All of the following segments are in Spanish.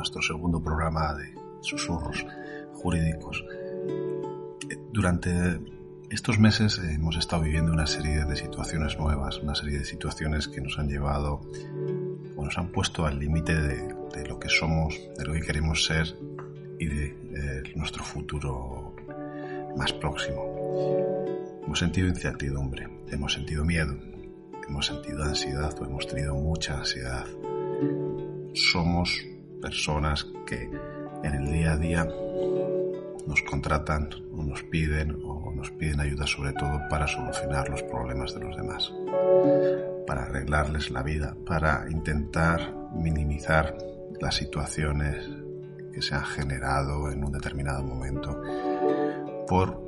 nuestro segundo programa de susurros jurídicos. Durante estos meses hemos estado viviendo una serie de situaciones nuevas, una serie de situaciones que nos han llevado o nos han puesto al límite de, lo que somos, de lo que queremos ser y de nuestro futuro más próximo. Hemos sentido incertidumbre, hemos sentido miedo, hemos sentido ansiedad o hemos tenido mucha ansiedad. Somos personas que en el día a día nos contratan o nos piden o nos piden ayuda sobre todo para solucionar los problemas de los demás, para arreglarles la vida, para intentar minimizar las situaciones que se han generado en un determinado momento por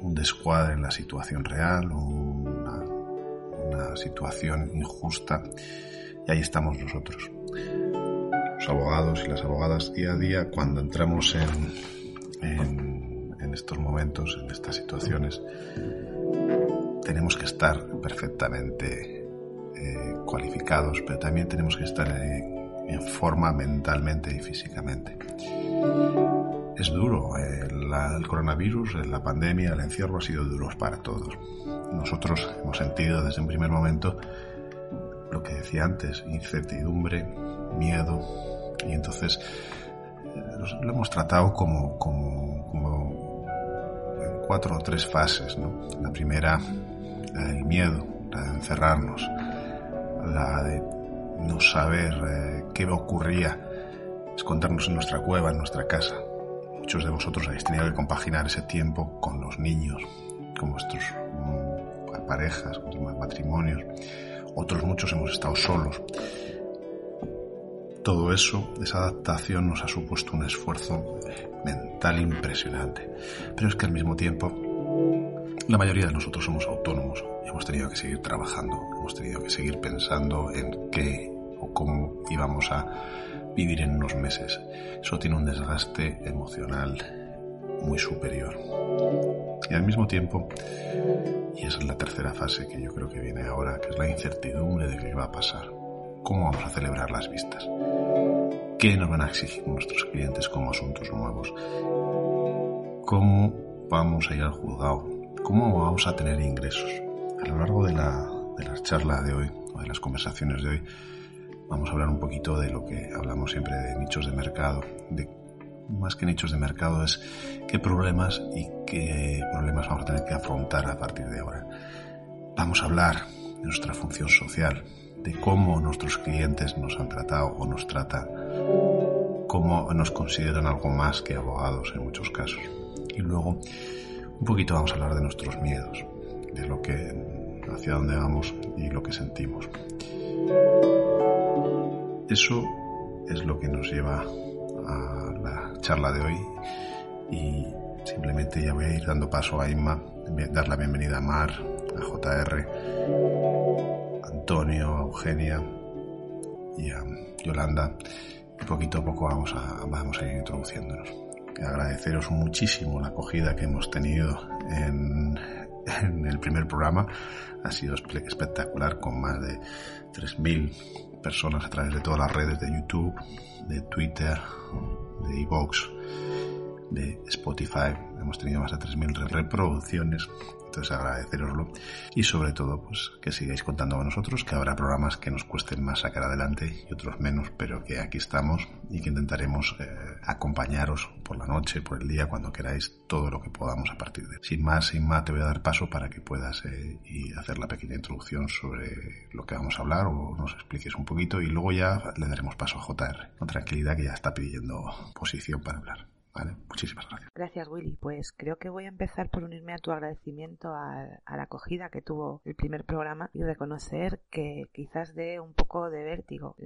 un descuadre en la situación real una situación injusta. Y ahí estamos nosotros los abogados y las abogadas día a día cuando entramos en, en, estos momentos, en estas situaciones, tenemos que estar perfectamente eh, cualificados, pero también tenemos que estar en forma mentalmente y físicamente. Es duro, el, el coronavirus, la pandemia, el encierro ha sido duro para todos. Nosotros hemos sentido desde un primer momento lo que decía antes, incertidumbre, miedo, y entonces eh, lo hemos tratado como, como, en cuatro o tres fases. ¿no? La primera, la del miedo, la de encerrarnos, la de no saber eh, qué ocurría, escondernos en nuestra cueva, en nuestra casa. Muchos de vosotros habéis tenido que compaginar ese tiempo con los niños, con vuestros mm, parejas, con vuestros matrimonios. Otros muchos hemos estado solos todo eso, esa adaptación nos ha supuesto un esfuerzo mental impresionante. Pero es que al mismo tiempo, la mayoría de nosotros somos autónomos y hemos tenido que seguir trabajando, hemos tenido que seguir pensando en qué o cómo íbamos a vivir en unos meses. Eso tiene un desgaste emocional muy superior. Y al mismo tiempo, y es la tercera fase que yo creo que viene ahora, que es la incertidumbre de qué va a pasar. ¿Cómo vamos a celebrar las vistas? ¿Qué nos van a exigir nuestros clientes como asuntos nuevos? ¿Cómo vamos a ir al juzgado? ¿Cómo vamos a tener ingresos? A lo largo de la, de la charla de hoy, o de las conversaciones de hoy, vamos a hablar un poquito de lo que hablamos siempre de nichos de mercado, de más que nichos de mercado es qué problemas y qué problemas vamos a tener que afrontar a partir de ahora. Vamos a hablar de nuestra función social, de cómo nuestros clientes nos han tratado o nos tratan, cómo nos consideran algo más que abogados en muchos casos. Y luego un poquito vamos a hablar de nuestros miedos, de lo que hacia dónde vamos y lo que sentimos. Eso es lo que nos lleva a la charla de hoy y simplemente ya voy a ir dando paso a Inma, dar la bienvenida a Mar, a JR Antonio, a Eugenia y a Yolanda. Y poquito a poco vamos a, vamos a ir introduciéndonos. Agradeceros muchísimo la acogida que hemos tenido en, el primer programa. Ha sido espectacular con más de 3.000 personas a través de todas las redes de YouTube, de Twitter, de Evox, de Spotify. Hemos tenido más de 3.000 reproducciones entonces agradeceroslo y sobre todo pues que sigáis contando con nosotros, que habrá programas que nos cuesten más sacar adelante y otros menos, pero que aquí estamos y que intentaremos eh, acompañaros por la noche, por el día, cuando queráis, todo lo que podamos a partir de. Sin más, sin más, te voy a dar paso para que puedas eh, y hacer la pequeña introducción sobre lo que vamos a hablar o nos expliques un poquito y luego ya le daremos paso a JR, con tranquilidad que ya está pidiendo posición para hablar. Vale, muchísimas gracias. Gracias, Willy. Pues creo que voy a empezar por unirme a tu agradecimiento a, la acogida que tuvo el primer programa y reconocer que quizás dé un poco de vértigo.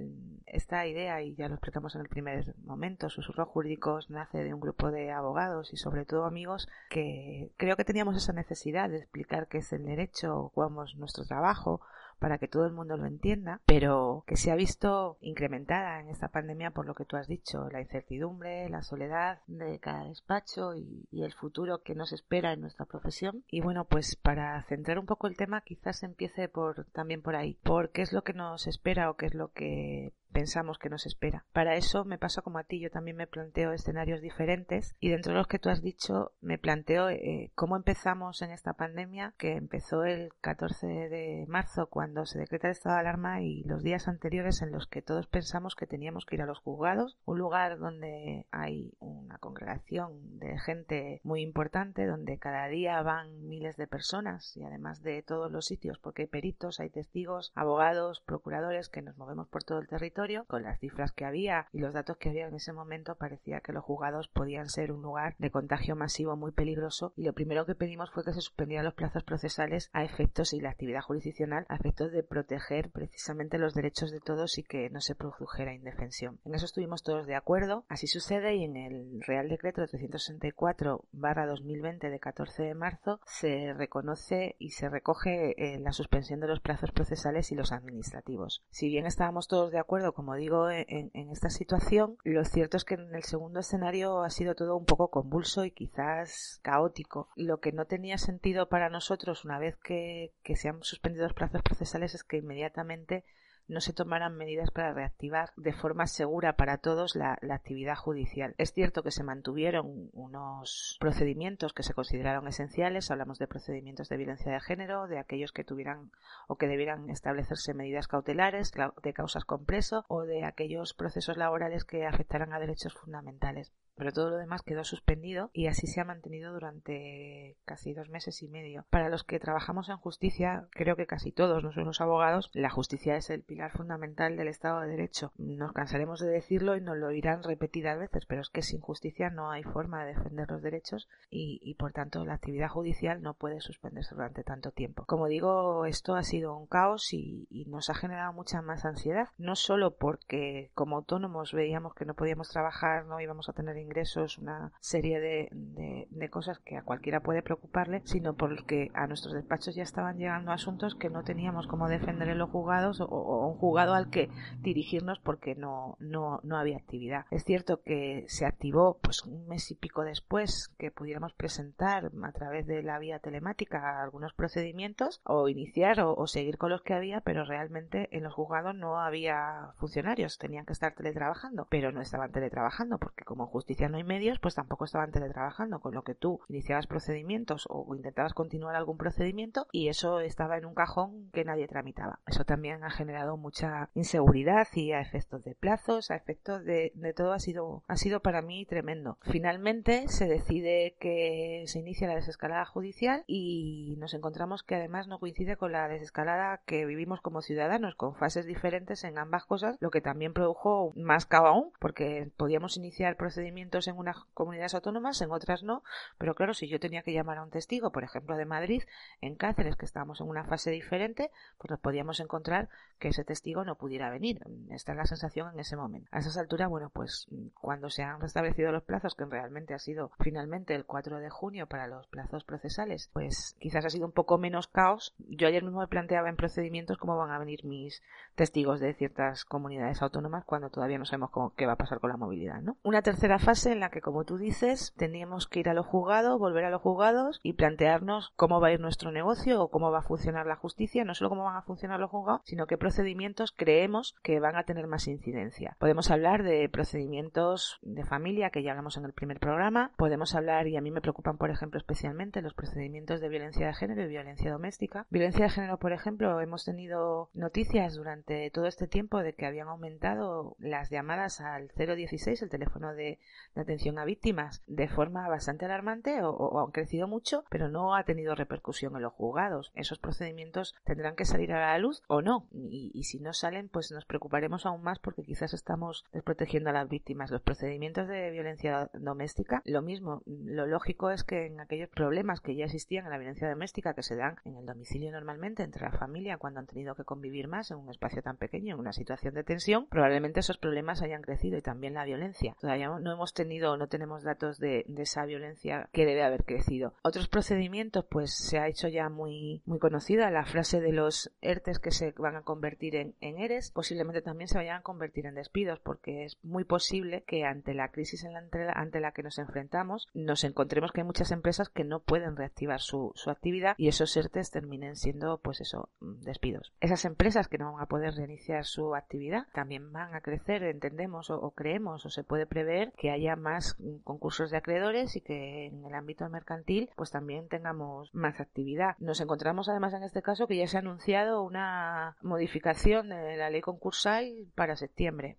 Esta idea, y ya lo explicamos en el primer momento, Susurros Jurídicos nace de un grupo de abogados y sobre todo amigos que creo que teníamos esa necesidad de explicar qué es el derecho, cómo es nuestro trabajo, para que todo el mundo lo entienda, pero que se ha visto incrementada en esta pandemia por lo que tú has dicho, la incertidumbre, la soledad de cada despacho y, el futuro que nos espera en nuestra profesión. Y bueno, pues para centrar un poco el tema, quizás empiece por también por ahí, por qué es lo que nos espera o qué es lo que pensamos que nos espera. Para eso me pasa como a ti, yo también me planteo escenarios diferentes y dentro de los que tú has dicho me planteo eh, cómo empezamos en esta pandemia que empezó el 14 de marzo cuando se decreta el estado de alarma y los días anteriores en los que todos pensamos que teníamos que ir a los juzgados, un lugar donde hay una congregación de gente muy importante, donde cada día van miles de personas y además de todos los sitios porque hay peritos, hay testigos, abogados, procuradores que nos movemos por todo el territorio, con las cifras que había y los datos que había en ese momento parecía que los juzgados podían ser un lugar de contagio masivo muy peligroso y lo primero que pedimos fue que se suspendieran los plazos procesales a efectos y la actividad jurisdiccional a efectos de proteger precisamente los derechos de todos y que no se produjera indefensión. En eso estuvimos todos de acuerdo, así sucede y en el Real Decreto 364 2020 de 14 de marzo se reconoce y se recoge eh, la suspensión de los plazos procesales y los administrativos. Si bien estábamos todos de acuerdo, como digo, en, en esta situación, lo cierto es que en el segundo escenario ha sido todo un poco convulso y quizás caótico. Lo que no tenía sentido para nosotros una vez que, que se han suspendido los plazos procesales es que inmediatamente no se tomaran medidas para reactivar de forma segura para todos la, actividad judicial. Es cierto que se mantuvieron unos procedimientos que se consideraron esenciales, hablamos de procedimientos de violencia de género, de aquellos que tuvieran o que debieran establecerse medidas cautelares, de causas con preso o de aquellos procesos laborales que afectaran a derechos fundamentales pero todo lo demás quedó suspendido y así se ha mantenido durante casi dos meses y medio. Para los que trabajamos en justicia, creo que casi todos, no los abogados, la justicia es el pilar fundamental del Estado de Derecho. Nos cansaremos de decirlo y nos lo dirán repetidas veces, pero es que sin justicia no hay forma de defender los derechos y, por tanto la actividad judicial no puede suspenderse durante tanto tiempo. Como digo, esto ha sido un caos y, y nos ha generado mucha más ansiedad, no solo porque como autónomos veíamos que no podíamos trabajar, no íbamos a tener ingresos, una serie de, cosas que a cualquiera puede preocuparle, sino porque a nuestros despachos ya estaban llegando asuntos que no teníamos cómo defender en los juzgados o, un juzgado al que dirigirnos porque no, no, no había actividad. Es cierto que se activó pues un mes y pico después que pudiéramos presentar a través de la vía telemática algunos procedimientos o iniciar o, seguir con los que había, pero realmente en los juzgados no había funcionarios, tenían que estar teletrabajando, pero no estaban teletrabajando porque como justicia no hay medios, pues tampoco estaban teletrabajando, con lo que tú iniciabas procedimientos o intentabas continuar algún procedimiento y eso estaba en un cajón que nadie tramitaba. Eso también ha generado mucha inseguridad y a efectos de plazos, a efectos de, de todo ha sido, ha sido para mí tremendo. Finalmente se decide que se inicia la desescalada judicial y nos encontramos que además no coincide con la desescalada que vivimos como ciudadanos, con fases diferentes en ambas cosas, lo que también produjo más caos aún, porque podíamos iniciar procedimientos en unas comunidades autónomas, en otras no, pero claro, si yo tenía que llamar a un testigo, por ejemplo, de Madrid, en Cáceres, que estábamos en una fase diferente, pues nos podíamos encontrar que ese testigo no pudiera venir. Esta es la sensación en ese momento. A esas alturas, bueno, pues cuando se han restablecido los plazos, que realmente ha sido finalmente el 4 de junio para los plazos procesales, pues quizás ha sido un poco menos caos. Yo ayer mismo me planteaba en procedimientos cómo van a venir mis testigos de ciertas comunidades autónomas cuando todavía no sabemos cómo, qué va a pasar con la movilidad, ¿no? Una tercera fase en la que, como tú dices, teníamos que ir a los juzgados, volver a los juzgados y plantearnos cómo va a ir nuestro negocio o cómo va a funcionar la justicia, no solo cómo van a funcionar los juzgados, sino qué procedimientos creemos que van a tener más incidencia. Podemos hablar de procedimientos de familia, que ya hablamos en el primer programa, podemos hablar, y a mí me preocupan, por ejemplo, especialmente los procedimientos de violencia de género y violencia doméstica. Violencia de género, por ejemplo, hemos tenido noticias durante todo este tiempo de que habían aumentado las llamadas al 016, el teléfono de de atención a víctimas de forma bastante alarmante o, han crecido mucho, pero no ha tenido repercusión en los juzgados. Esos procedimientos tendrán que salir a la luz o no. Y, si no salen, pues nos preocuparemos aún más porque quizás estamos desprotegiendo a las víctimas. Los procedimientos de violencia doméstica, lo mismo. Lo lógico es que en aquellos problemas que ya existían en la violencia doméstica que se dan en el domicilio normalmente entre la familia cuando han tenido que convivir más en un espacio tan pequeño, en una situación de tensión, probablemente esos problemas hayan crecido y también la violencia. Todavía no hemos tenido no tenemos datos de, esa violencia que debe haber crecido. Otros procedimientos, pues se ha hecho ya muy, muy conocida la frase de los ERTES que se van a convertir en, ERES, posiblemente también se vayan a convertir en despidos, porque es muy posible que ante la crisis ante la que nos enfrentamos nos encontremos que hay muchas empresas que no pueden reactivar su, su actividad y esos ERTES terminen siendo, pues eso, despidos. Esas empresas que no van a poder reiniciar su actividad también van a crecer, entendemos o, creemos o se puede prever que haya más concursos de acreedores y que en el ámbito mercantil pues también tengamos más actividad. Nos encontramos además en este caso que ya se ha anunciado una modificación de la ley concursal para septiembre.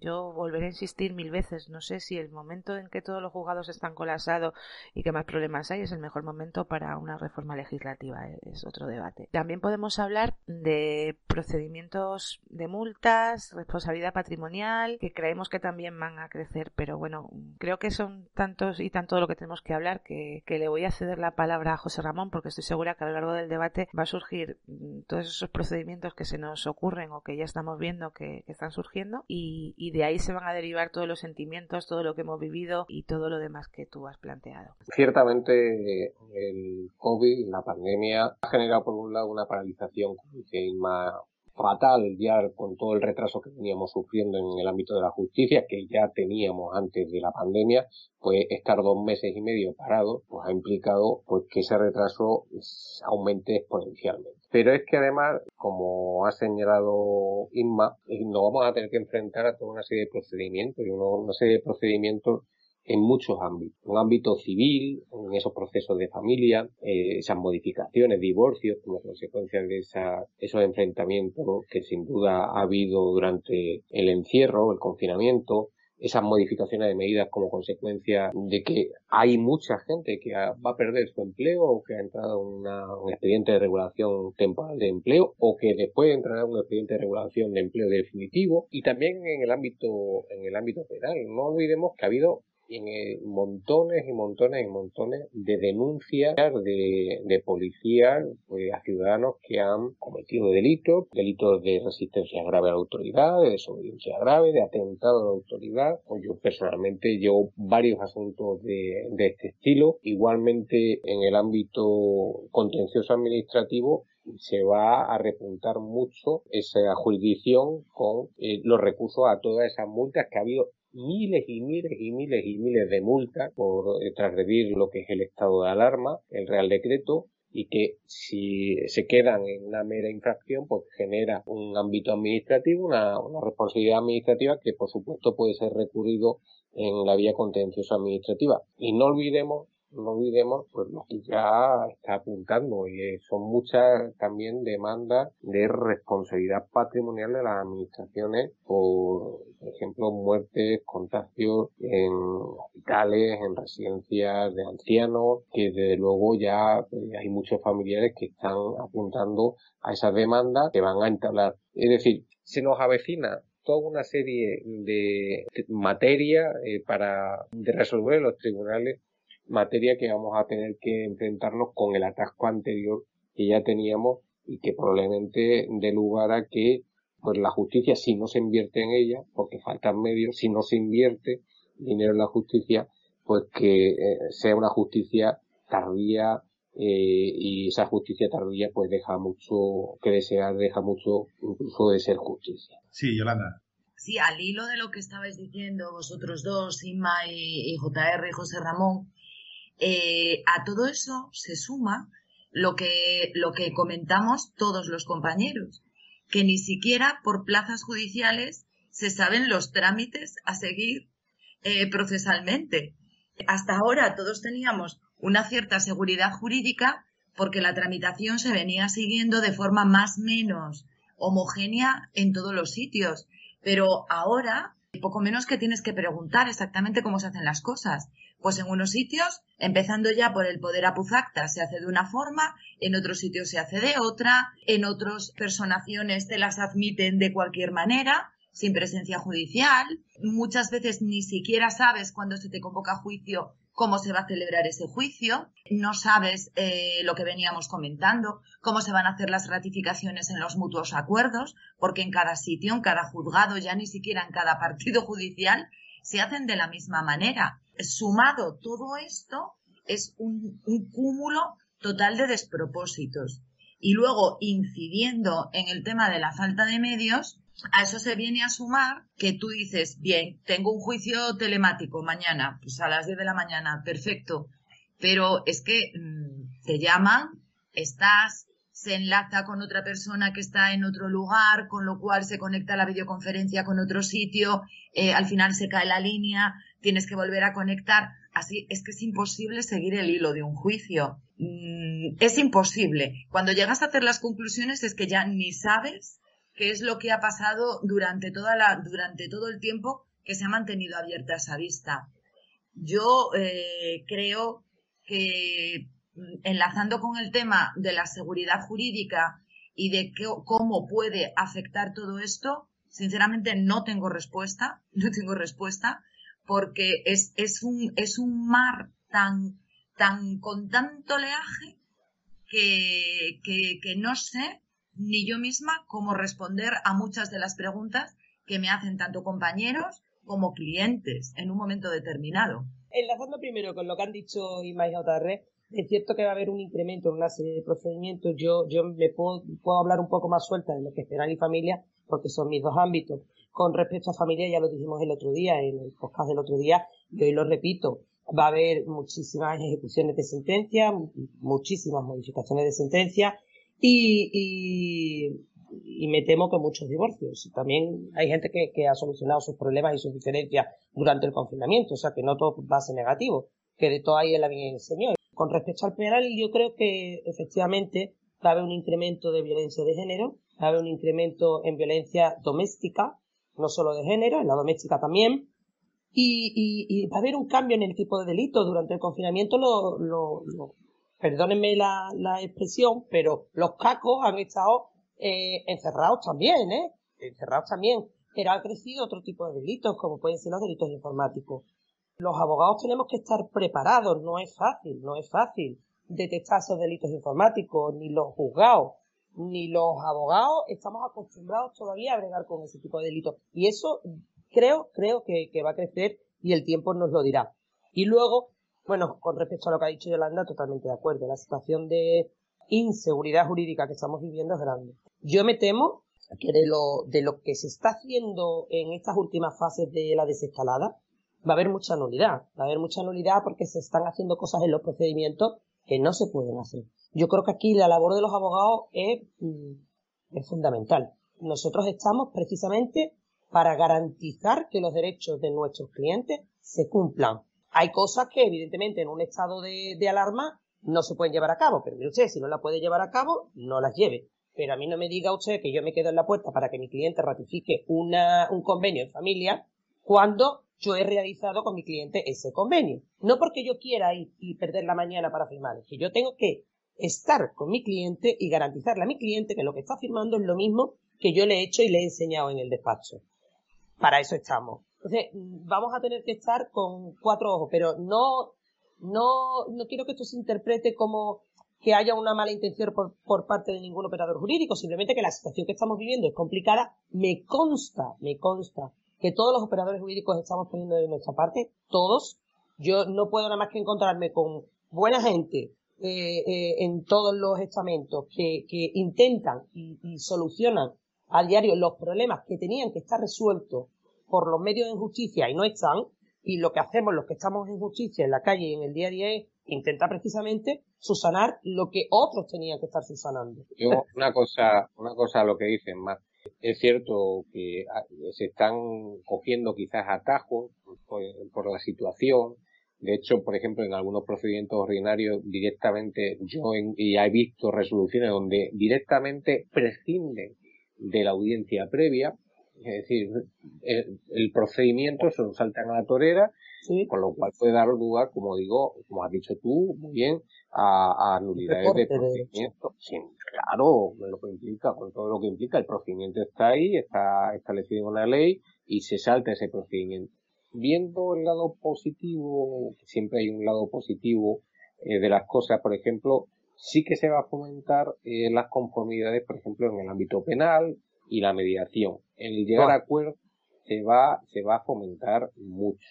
Yo volveré a insistir mil veces. No sé si el momento en que todos los juzgados están colapsados y que más problemas hay es el mejor momento para una reforma legislativa. Es otro debate. También podemos hablar de procedimientos de multas, responsabilidad patrimonial, que creemos que también van a crecer. Pero bueno, creo que son tantos y tanto lo que tenemos que hablar que, le voy a ceder la palabra a José Ramón porque estoy segura que a lo largo del debate va a surgir mm, todos esos procedimientos que se nos ocurren o que ya estamos viendo que, están surgiendo y de ahí se van a derivar todos los sentimientos, todo lo que hemos vivido y todo lo demás que tú has planteado. Ciertamente el COVID, la pandemia, ha generado por un lado una paralización más fatal ya con todo el retraso que veníamos sufriendo en el ámbito de la justicia, que ya teníamos antes de la pandemia, pues estar dos meses y medio parado, pues ha implicado pues que ese retraso aumente exponencialmente. Pero es que además, como ha señalado Inma, eh, nos vamos a tener que enfrentar a toda una serie de procedimientos y una serie de procedimientos en muchos ámbitos. Un ámbito civil, en esos procesos de familia, eh, esas modificaciones, divorcios, como consecuencia de esa, esos enfrentamientos que sin duda ha habido durante el encierro, el confinamiento, esas modificaciones de medidas como consecuencia de que hay mucha gente que va a perder su empleo o que ha entrado en un expediente de regulación temporal de empleo o que después entrará en un expediente de regulación de empleo definitivo y también en el ámbito en el ámbito penal no olvidemos que ha habido en montones y montones y montones de denuncias de, de policías pues, a ciudadanos que han cometido delitos, delitos de resistencia grave a la autoridad, de desobediencia grave, de atentado a la autoridad. Pues yo personalmente llevo varios asuntos de, de este estilo. Igualmente en el ámbito contencioso administrativo se va a repuntar mucho esa jurisdicción con eh, los recursos a todas esas multas que ha habido miles y miles y miles y miles de multas por transgredir lo que es el estado de alarma, el Real Decreto, y que si se quedan en una mera infracción, pues genera un ámbito administrativo, una, una responsabilidad administrativa que por supuesto puede ser recurrido en la vía contenciosa administrativa. Y no olvidemos no olvidemos pues lo que ya está apuntando y son muchas también demandas de responsabilidad patrimonial de las administraciones por, por ejemplo muertes, contagios en hospitales, en residencias de ancianos, que desde luego ya pues, hay muchos familiares que están apuntando a esas demandas que van a entablar. Es decir, se nos avecina toda una serie de materia eh, para de resolver los tribunales materia que vamos a tener que enfrentarnos con el atasco anterior que ya teníamos y que probablemente dé lugar a que pues la justicia si no se invierte en ella porque faltan medios si no se invierte dinero en la justicia pues que eh, sea una justicia tardía eh, y esa justicia tardía pues deja mucho que desear deja mucho incluso de ser justicia. Sí Yolanda. Sí, al hilo de lo que estabais diciendo vosotros dos, Inma y, y JR y José Ramón, eh, a todo eso se suma lo que, lo que comentamos todos los compañeros, que ni siquiera por plazas judiciales se saben los trámites a seguir eh, procesalmente. Hasta ahora todos teníamos una cierta seguridad jurídica porque la tramitación se venía siguiendo de forma más o menos homogénea en todos los sitios. Pero ahora, poco menos que tienes que preguntar exactamente cómo se hacen las cosas. Pues en unos sitios, empezando ya por el poder apuzacta, se hace de una forma, en otros sitios se hace de otra, en otras personaciones te las admiten de cualquier manera, sin presencia judicial. Muchas veces ni siquiera sabes cuándo se te convoca a juicio cómo se va a celebrar ese juicio, no sabes eh, lo que veníamos comentando, cómo se van a hacer las ratificaciones en los mutuos acuerdos, porque en cada sitio, en cada juzgado, ya ni siquiera en cada partido judicial, se hacen de la misma manera. Sumado todo esto es un, cúmulo total de despropósitos. Y luego, incidiendo en el tema de la falta de medios, a eso se viene a sumar que tú dices, bien, tengo un juicio telemático mañana, pues a las 10 de la mañana, perfecto, pero es que mm, te llaman, estás, se enlaza con otra persona que está en otro lugar, con lo cual se conecta la videoconferencia con otro sitio, eh, al final se cae la línea, tienes que volver a conectar. Así es que es imposible seguir el hilo de un juicio. Mm, es imposible. Cuando llegas a hacer las conclusiones es que ya ni sabes qué es lo que ha pasado durante, toda la, durante todo el tiempo que se ha mantenido abierta esa vista. Yo eh, creo que enlazando con el tema de la seguridad jurídica y de cómo puede afectar todo esto, sinceramente no tengo respuesta, no tengo respuesta, porque es, es, un, es un mar tan, tan con tanto oleaje que, que no sé ni yo misma cómo responder a muchas de las preguntas que me hacen tanto compañeros como clientes en un momento determinado. Enlazando primero con lo que han dicho Ima y JR, es cierto que va a haber un incremento en una serie de procedimientos. Yo, yo me puedo, puedo hablar un poco más suelta de lo que es penal y familia, porque son mis dos ámbitos. Con respecto a familia, ya lo dijimos el otro día, en el podcast del otro día, y hoy lo repito, va a haber muchísimas ejecuciones de sentencia, muchísimas modificaciones de sentencia, y, y, me temo que muchos divorcios. También hay gente que, que, ha solucionado sus problemas y sus diferencias durante el confinamiento, o sea que no todo va a ser negativo, que de todo ahí es la bien el Señor. Con respecto al penal, yo creo que efectivamente va a haber un incremento de violencia de género, va a haber un incremento en violencia doméstica, no solo de género, en la doméstica también, y, y, y va a haber un cambio en el tipo de delito. Durante el confinamiento lo, lo, lo perdónenme la, la expresión, pero los cacos han estado eh, encerrados también, ¿eh? Encerrados también. Pero ha crecido otro tipo de delitos, como pueden ser los delitos informáticos. Los abogados tenemos que estar preparados, no es fácil, no es fácil detectar esos delitos informáticos, ni los juzgados, ni los abogados estamos acostumbrados todavía a bregar con ese tipo de delitos. Y eso creo, creo que, que va a crecer y el tiempo nos lo dirá. Y luego, bueno, con respecto a lo que ha dicho Yolanda, totalmente de acuerdo. La situación de inseguridad jurídica que estamos viviendo es grande. Yo me temo que de lo, de lo que se está haciendo en estas últimas fases de la desescalada, va a haber mucha nulidad. Va a haber mucha nulidad porque se están haciendo cosas en los procedimientos que no se pueden hacer. Yo creo que aquí la labor de los abogados es, mm, fundamental. Nosotros estamos precisamente para garantizar que los derechos de nuestros clientes se cumplan hay cosas que, evidentemente, en un estado de, alarma no se pueden llevar a cabo, pero mire usted, si no la puede llevar a cabo, no las lleve. Pero a mí no me diga usted que yo me quedo en la puerta para que mi cliente ratifique un convenio en familia cuando yo he realizado con mi cliente ese convenio. No porque yo quiera ir y perder la mañana para firmar, es que yo tengo que estar con mi cliente y garantizarle a mi cliente que lo que está firmando es lo mismo que yo le he hecho y le he enseñado en el despacho. Para eso estamos. Entonces, vamos a tener que estar con cuatro ojos, pero no, no, no quiero que esto se interprete como que haya una mala intención por, por parte de ningún operador jurídico, simplemente que la situación que estamos viviendo es complicada. Me consta, me consta que todos los operadores jurídicos estamos poniendo de nuestra parte, todos. Yo no puedo nada más que encontrarme con buena gente eh, eh, en todos los estamentos que, que intentan y, solucionan a diario los problemas que tenían que estar resueltos por los medios de justicia y no están, y lo que hacemos los que estamos en justicia en la calle y en el día a día es intentar precisamente susanar lo que otros tenían que estar susanando. Yo, una cosa, una cosa a lo que dicen. Es cierto que ah, se están cogiendo quizás atajos por, la situación. De hecho, por ejemplo, en algunos procedimientos ordinarios directamente, yo ya he visto resoluciones donde directamente prescinden de la audiencia previa es decir, el, procedimiento se nos salta a la torera, con lo cual puede dar lugar, como digo, como has dicho tú, muy bien, a, a nulidades de procedimiento. claro, lo que implica, con todo lo que implica, el procedimiento está ahí, está establecido en la ley y se salta ese procedimiento. Viendo el lado positivo, siempre hay un lado positivo eh, de las cosas, por ejemplo, sí que se va a fomentar eh, las conformidades, por ejemplo, en el ámbito penal, y la mediación. El llegar a acuerdos, se va, se va a fomentar mucho.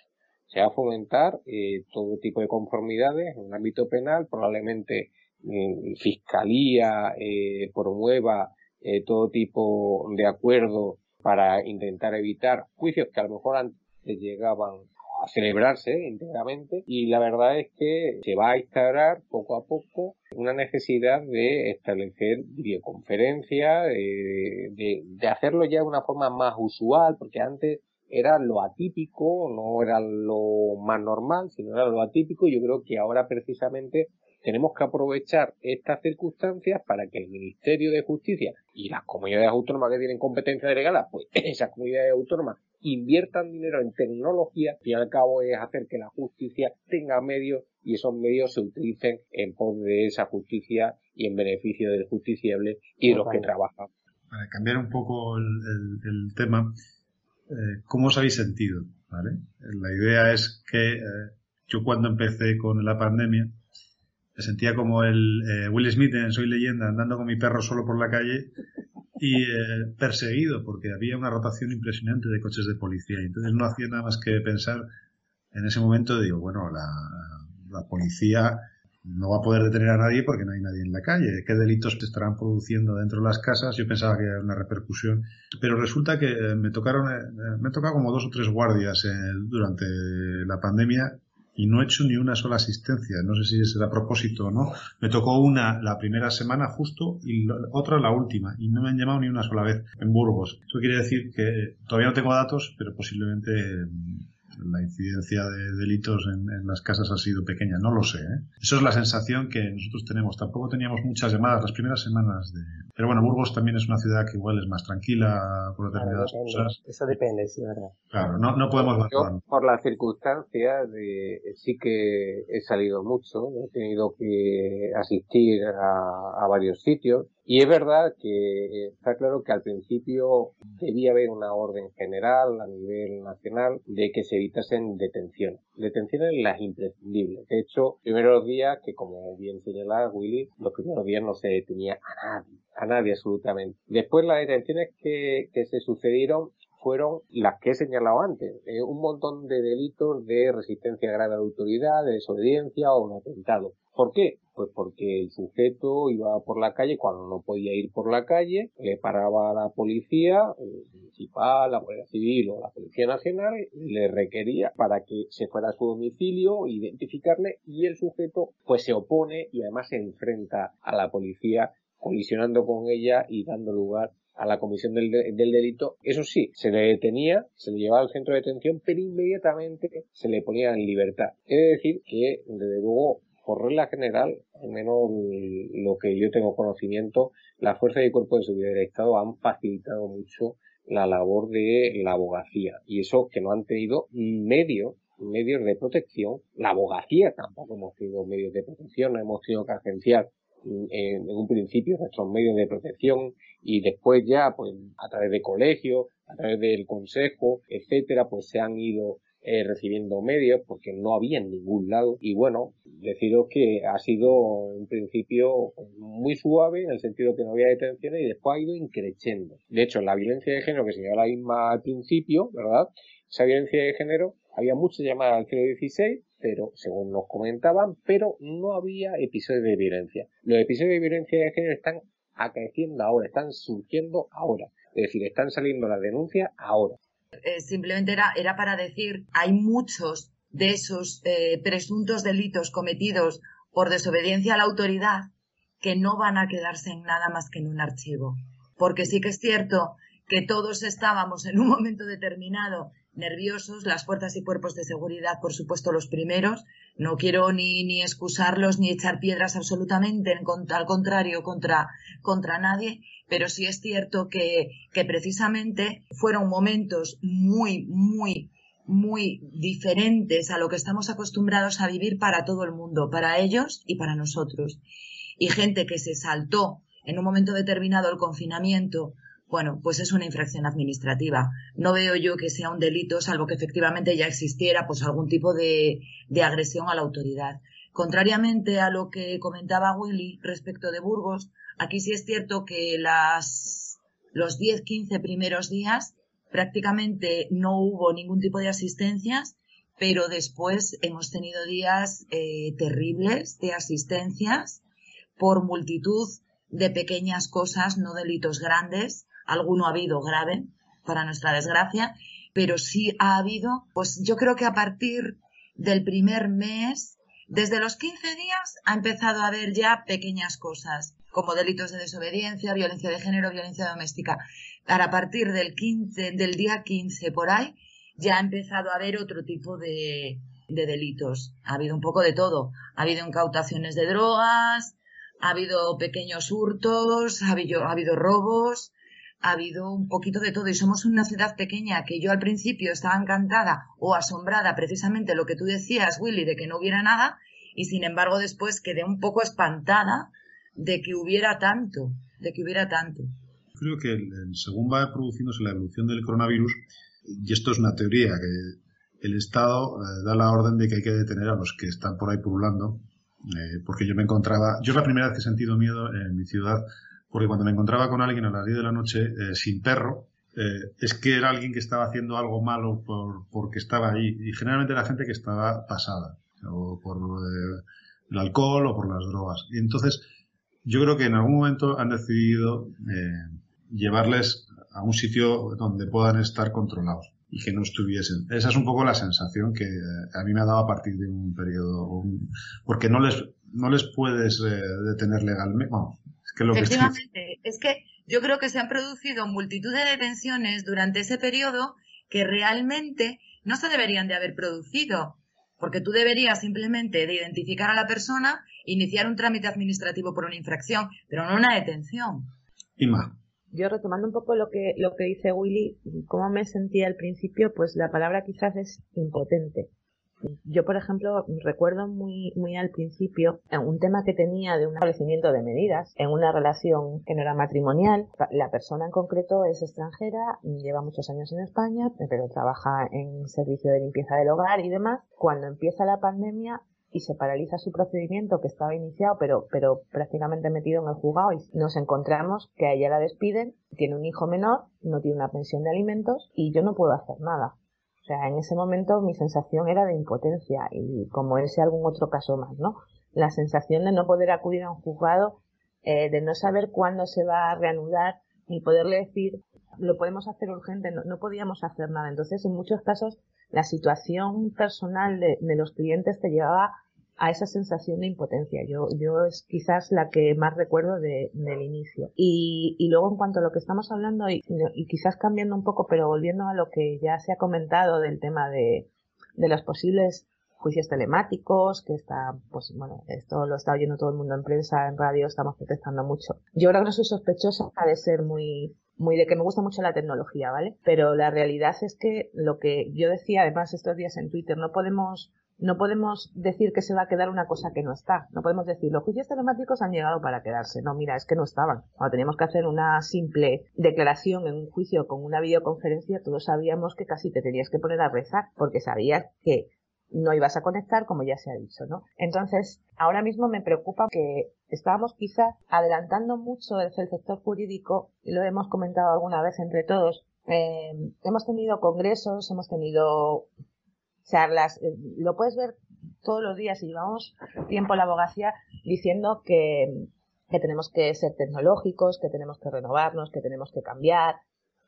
Se va a fomentar eh, todo tipo de conformidades en el ámbito penal, probablemente eh, fiscalía eh, promueva eh, todo tipo de acuerdo para intentar evitar juicios que a lo mejor antes llegaban a celebrarse íntegramente. Y la verdad es que se va a instaurar poco a poco una necesidad de establecer videoconferencias, de, de hacerlo ya de una forma más usual, porque antes era lo atípico, no era lo más normal, sino era lo atípico y yo creo que ahora precisamente tenemos que aprovechar estas circunstancias para que el Ministerio de Justicia y las comunidades autónomas que tienen competencia delegada, pues esas comunidades autónomas inviertan dinero en tecnología y al cabo es hacer que la justicia tenga medios y esos medios se utilicen en pos de esa justicia y en beneficio del justiciable y de los que trabajan. Para cambiar un poco el, tema, eh, ¿cómo os habéis sentido? La idea es que eh, yo cuando empecé con la pandemia, me sentía como el eh, Will Smith en Soy Leyenda, andando con mi perro solo por la calle y eh, perseguido, porque había una rotación impresionante de coches de policía. Y entonces no hacía nada más que pensar en ese momento, digo, bueno, la policía no va a poder detener a nadie porque no hay nadie en la calle. ¿Qué delitos se estarán produciendo dentro de las casas? Yo pensaba que era una repercusión, pero resulta que eh, me tocaron, me tocado como dos o tres guardias durante la pandemia y no he hecho ni una sola asistencia. No sé si es a propósito o no. Me tocó una la primera semana justo y otra la última y no me han llamado ni una sola vez en Burgos. Eso quiere decir que todavía no tengo datos, pero posiblemente la incidencia de delitos en, las casas ha sido pequeña, no lo sé. ¿eh? Eso es la sensación que nosotros tenemos. Tampoco teníamos muchas llamadas las primeras semanas de... Pero bueno, Burgos también es una ciudad que igual es más tranquila por determinadas cosas. Eso depende, sí, verdad. Claro, no, no podemos... Yo, por las circunstancias, de, sí que he salido mucho, he tenido que asistir a, a varios sitios y es verdad que está claro que al principio debía haber una orden general a nivel nacional de que se evitasen detenciones. Detenciones las imprescindibles. De hecho, primeros días, que como bien señalaba Willy, los primeros días no se detenía a nadie, a nadie absolutamente. Después las detenciones que, se sucedieron fueron las que he señalado antes. Eh, un montón de delitos de resistencia grave a la autoridad, de desobediencia o de atentado. ¿Por qué? Pues porque el sujeto iba por la calle cuando no podía ir por la calle, le paraba a la policía el municipal, la Guardia Civil o la Policía Nacional, le requería para que se fuera a su domicilio, identificarle y el sujeto pues se opone y además se enfrenta a la policía colisionando con ella y dando lugar a la comisión del, del, delito, eso sí, se le detenía, se le llevaba al centro de detención, pero inmediatamente se le ponía en libertad. Es decir, que desde luego por regla general, al menos lo que yo tengo conocimiento, las fuerzas y cuerpos de seguridad del Estado han facilitado mucho la labor de la abogacía. Y eso que no han tenido medios, medios de protección. La abogacía tampoco hemos tenido medios de protección, no hemos tenido que agenciar en, un principio nuestros medios de protección y después ya pues a través de colegios, a través del consejo, etcétera, pues se han ido eh, recibiendo medios porque no había en ningún lado. Y bueno deciros que ha sido en principio muy suave en el sentido que no había detenciones y después ha ido increciendo. De hecho la violencia de género que se la misma al principio verdad esa violencia de género había muchas llamadas al 016 pero según nos comentaban pero no había episodios de violencia. Los episodios de violencia de género están acaeciendo ahora están surgiendo ahora. Es decir están saliendo las denuncias ahora eh, simplemente era, era para decir, hay muchos de esos eh, presuntos delitos cometidos por desobediencia a la autoridad que no van a quedarse en nada más que en un archivo. Porque sí que es cierto que todos estábamos en un momento determinado nerviosos, las fuerzas y cuerpos de seguridad, por supuesto, los primeros. No quiero ni, ni excusarlos ni echar piedras absolutamente, al contrario, contra, contra nadie, pero sí es cierto que, que precisamente fueron momentos muy, muy, muy diferentes a lo que estamos acostumbrados a vivir para todo el mundo, para ellos y para nosotros. Y gente que se saltó en un momento determinado el confinamiento, bueno, pues es una infracción administrativa. No veo yo que sea un delito, salvo que efectivamente ya existiera pues algún tipo de, de agresión a la autoridad. Contrariamente a lo que comentaba Willy respecto de Burgos, Aquí sí es cierto que las, los 10, 15 primeros días prácticamente no hubo ningún tipo de asistencias, pero después hemos tenido días eh, terribles de asistencias por multitud de pequeñas cosas, no delitos grandes. Alguno ha habido grave, para nuestra desgracia, pero sí ha habido, pues yo creo que a partir del primer mes, desde los 15 días, ha empezado a haber ya pequeñas cosas, como delitos de desobediencia, violencia de género, violencia doméstica. Para partir del 15, del día 15 por ahí, ya ha empezado a haber otro tipo de, de delitos. Ha habido un poco de todo. Ha habido incautaciones de drogas, ha habido pequeños hurtos, ha habido, ha habido robos, ha habido un poquito de todo y somos una ciudad pequeña que yo al principio estaba encantada o asombrada precisamente lo que tú decías, Willy, de que no hubiera nada y sin embargo después quedé un poco espantada de que hubiera tanto, de que hubiera tanto. Creo que según va produciéndose la evolución del coronavirus, y esto es una teoría, que el Estado eh, da la orden de que hay que detener a los que están por ahí pululando, eh, porque yo me encontraba, yo es la primera vez que he sentido miedo en mi ciudad porque cuando me encontraba con alguien a las 10 de la noche eh, sin perro, eh, es que era alguien que estaba haciendo algo malo por, porque estaba ahí. Y generalmente era gente que estaba pasada, o por eh, el alcohol o por las drogas. Y entonces, yo creo que en algún momento han decidido llevarles a un sitio donde puedan estar controlados y que no estuviesen. Esa es un poco la sensación que a mí me ha dado a partir de un periodo, porque no les, no les puedes detener legalmente, Efectivamente, es que yo creo que se han producido multitud de detenciones durante ese periodo que realmente no se deberían de haber producido, porque tú deberías simplemente de identificar a la persona, iniciar un trámite administrativo por una infracción, pero no una detención. Y más. Yo retomando un poco lo que, lo que dice Willy, cómo me sentía al principio, pues la palabra quizás es impotente. Yo, por ejemplo, recuerdo muy, muy al principio un tema que tenía de un establecimiento de medidas en una relación que no era matrimonial. La persona en concreto es extranjera, lleva muchos años en España, pero trabaja en servicio de limpieza del hogar y demás. Cuando empieza la pandemia, y se paraliza su procedimiento que estaba iniciado pero, pero prácticamente metido en el juzgado y nos encontramos que a ella la despiden, tiene un hijo menor, no tiene una pensión de alimentos y yo no puedo hacer nada sea, en ese momento mi sensación era de impotencia y como ese algún otro caso más, ¿no? La sensación de no poder acudir a un juzgado, eh, de no saber cuándo se va a reanudar, ni poderle decir, lo podemos hacer urgente, no, no podíamos hacer nada. Entonces, en muchos casos, la situación personal de, de los clientes te llevaba a esa sensación de impotencia. Yo, yo es quizás la que más recuerdo de, del inicio. Y, y luego en cuanto a lo que estamos hablando, y, quizás cambiando un poco, pero volviendo a lo que ya se ha comentado del tema de, de los posibles juicios telemáticos, que está, pues bueno, esto lo está oyendo todo el mundo en prensa, en radio, estamos protestando mucho. Yo creo que no soy sospechosa de ser muy, muy de que me gusta mucho la tecnología, ¿vale? Pero la realidad es que lo que yo decía además estos días en Twitter, no podemos no podemos decir que se va a quedar una cosa que no está. No podemos decir, los juicios telemáticos han llegado para quedarse. No, mira, es que no estaban. Cuando teníamos que hacer una simple declaración en un juicio con una videoconferencia, todos sabíamos que casi te tenías que poner a rezar, porque sabías que no ibas a conectar, como ya se ha dicho, ¿no? Entonces, ahora mismo me preocupa que estábamos quizás adelantando mucho desde el sector jurídico, y lo hemos comentado alguna vez entre todos, eh, hemos tenido congresos, hemos tenido charlas, eh, lo puedes ver todos los días y llevamos tiempo la abogacía diciendo que, que tenemos que ser tecnológicos, que tenemos que renovarnos, que tenemos que cambiar.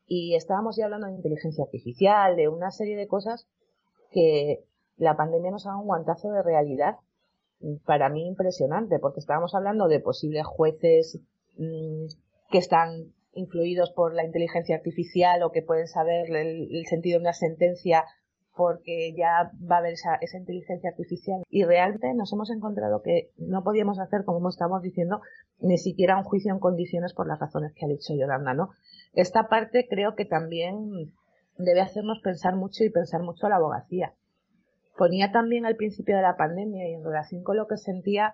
Y estábamos ya hablando de inteligencia artificial, de una serie de cosas que la pandemia nos ha dado un guantazo de realidad para mí impresionante, porque estábamos hablando de posibles jueces mmm, que están influidos por la inteligencia artificial o que pueden saber el sentido de una sentencia porque ya va a haber esa, inteligencia artificial y realmente nos hemos encontrado que no podíamos hacer, como estamos diciendo, ni siquiera un juicio en condiciones por las razones que ha dicho Yolanda, ¿no? Esta parte creo que también debe hacernos pensar mucho y pensar mucho la abogacía. Ponía también al principio de la pandemia y en relación con lo que sentía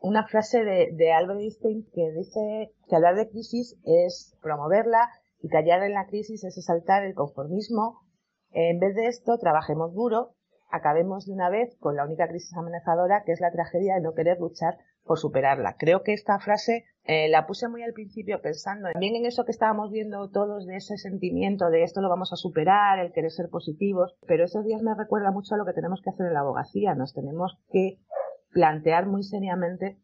una frase de, de Albert Einstein que dice que hablar de crisis es promoverla y callar en la crisis es exaltar el conformismo en vez de esto, trabajemos duro, acabemos de una vez con la única crisis amenazadora que es la tragedia de no querer luchar por superarla. Creo que esta frase Eh, la puse muy al principio pensando también en eso que estábamos viendo todos de ese sentimiento de esto lo vamos a superar, el querer ser positivos, pero esos días me recuerda mucho a lo que tenemos que hacer en la abogacía. Nos tenemos que plantear muy seriamente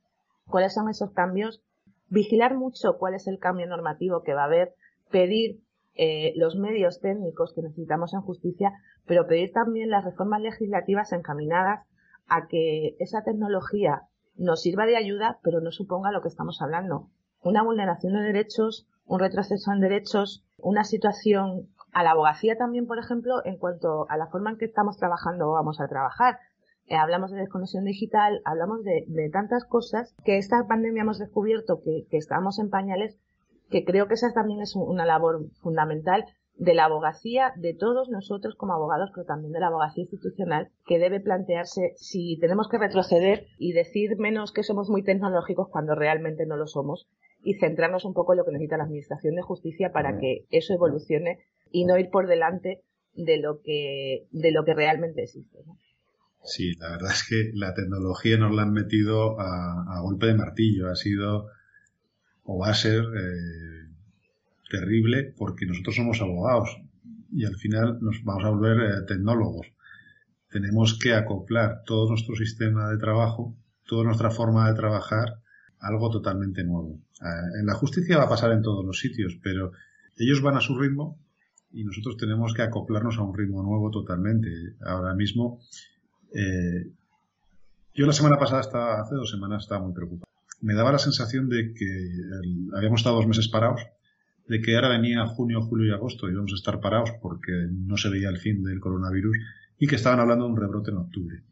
cuáles son esos cambios, vigilar mucho cuál es el cambio normativo que va a haber, pedir eh, los medios técnicos que necesitamos en justicia, pero pedir también las reformas legislativas encaminadas a que esa tecnología nos sirva de ayuda, pero no suponga lo que estamos hablando. Una vulneración de derechos, un retroceso en derechos, una situación a la abogacía también, por ejemplo, en cuanto a la forma en que estamos trabajando o vamos a trabajar. Eh, hablamos de desconexión digital, hablamos de, tantas cosas que esta pandemia hemos descubierto que, que estamos en pañales, que creo que esa también es una labor fundamental de la abogacía de todos nosotros como abogados, pero también de la abogacía institucional, que debe plantearse si tenemos que retroceder y decir menos que somos muy tecnológicos cuando realmente no lo somos y centrarnos un poco en lo que necesita la Administración de Justicia para que eso evolucione y no ir por delante de lo que, de lo que realmente existe. Sí, la verdad es que la tecnología nos la han metido a, golpe de martillo. Ha sido o va a ser eh, terrible porque nosotros somos abogados y al final nos vamos a volver eh, tecnólogos. Tenemos que acoplar todo nuestro sistema de trabajo, toda nuestra forma de trabajar, algo totalmente nuevo. En la justicia va a pasar en todos los sitios, pero ellos van a su ritmo y nosotros tenemos que acoplarnos a un ritmo nuevo totalmente. Ahora mismo, eh, yo la semana pasada, estaba, hace dos semanas, estaba muy preocupado. Me daba la sensación de que habíamos estado dos meses parados de que ahora venía junio, julio y agosto y íbamos a estar parados porque no se veía el fin del coronavirus y que estaban hablando de un rebrote en octubre.